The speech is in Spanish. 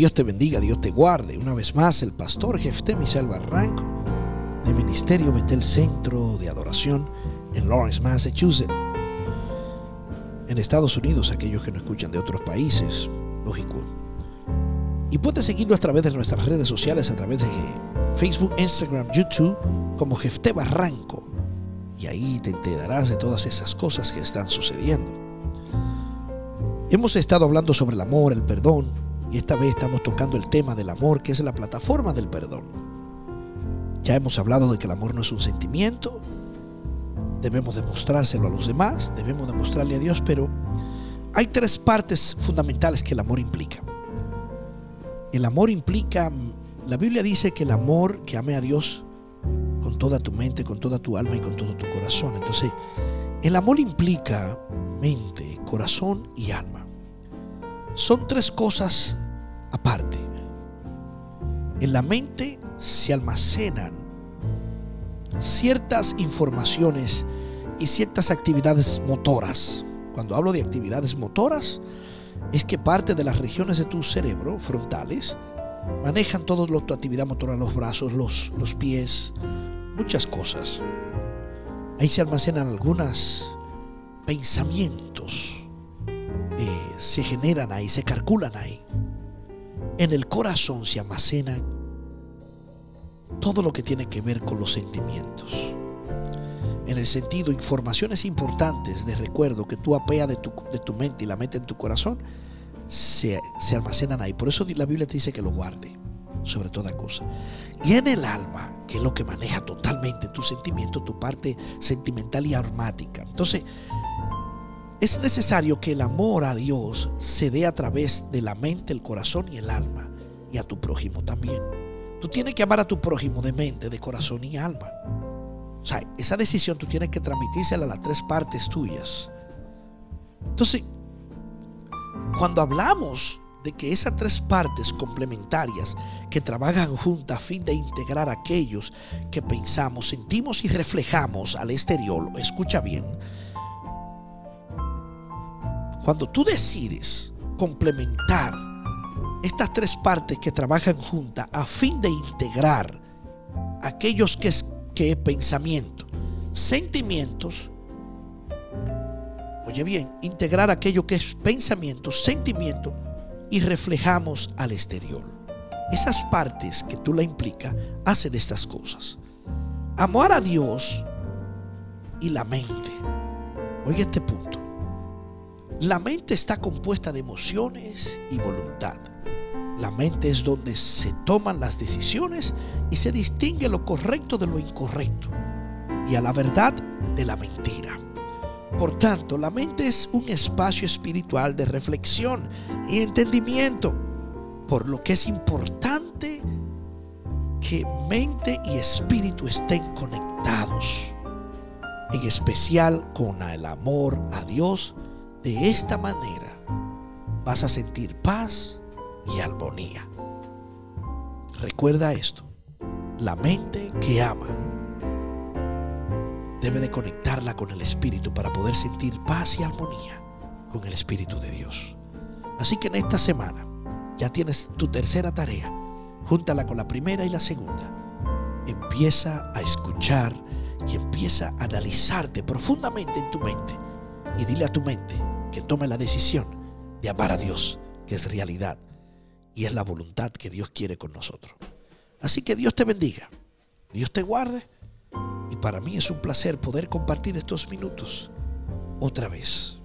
Dios te bendiga, Dios te guarde. Una vez más, el pastor Jefté Michel Barranco, de Ministerio Betel Centro de Adoración en Lawrence, Massachusetts. En Estados Unidos, aquellos que no escuchan de otros países, lógico. Y puedes seguirnos a través de nuestras redes sociales, a través de Facebook, Instagram, YouTube, como Jefté Barranco. Y ahí te enterarás de todas esas cosas que están sucediendo. Hemos estado hablando sobre el amor, el perdón, y esta vez estamos tocando el tema del amor, que es la plataforma del perdón. Ya hemos hablado de que el amor no es un sentimiento, debemos demostrárselo a los demás, debemos demostrarle a Dios, pero hay tres partes fundamentales que el amor implica. El amor implica, la Biblia dice que el amor que ame a Dios con toda tu mente, con toda tu alma y con todo tu corazón. Entonces, el amor implica mente, corazón y alma. Son tres cosas aparte. En la mente se almacenan ciertas informaciones y ciertas actividades motoras. Cuando hablo de actividades motoras, es que parte de las regiones de tu cerebro frontales manejan todo lo, tu actividad motora, los brazos, los, los pies, muchas cosas. Ahí se almacenan algunos pensamientos, se generan ahí, se calculan ahí. En el corazón se almacenan todo lo que tiene que ver con los sentimientos. En el sentido, informaciones importantes de recuerdo que tú apeas de tu, de tu mente y la metes en tu corazón, se, se almacenan ahí. Por eso la Biblia te dice que lo guarde sobre toda cosa. Y en el alma, que es lo que maneja totalmente tu sentimiento, tu parte sentimental y aromática. Entonces, es necesario que el amor a Dios se dé a través de la mente, el corazón y el alma, y a tu prójimo también. Tú tienes que amar a tu prójimo de mente, de corazón y alma. O sea, esa decisión tú tienes que transmitírsela a las tres partes tuyas. Entonces, cuando hablamos de que esas tres partes complementarias que trabajan juntas a fin de integrar aquellos que pensamos, sentimos y reflejamos al exterior, escucha bien, cuando tú decides complementar estas tres partes que trabajan juntas a fin de integrar aquellos que es, que pensamiento, sentimientos, oye bien, integrar aquello que es pensamiento, sentimiento y reflejamos al exterior. Esas partes que tú la implica hacen estas cosas. Amar a Dios y la mente. Oye este punto. La mente está compuesta de emociones y voluntad. La mente es donde se toman las decisiones y se distingue lo correcto de lo incorrecto y a la verdad de la mentira. Por tanto, la mente es un espacio espiritual de reflexión y entendimiento, por lo que es importante que mente y espíritu estén conectados, en especial con el amor a Dios de esta manera vas a sentir paz y armonía. Recuerda esto, la mente que ama debe de conectarla con el Espíritu para poder sentir paz y armonía con el Espíritu de Dios. Así que en esta semana ya tienes tu tercera tarea, júntala con la primera y la segunda. Empieza a escuchar y empieza a analizarte profundamente en tu mente y dile a tu mente que tome la decisión de amar a Dios, que es realidad y es la voluntad que Dios quiere con nosotros. Así que Dios te bendiga, Dios te guarde y para mí es un placer poder compartir estos minutos otra vez.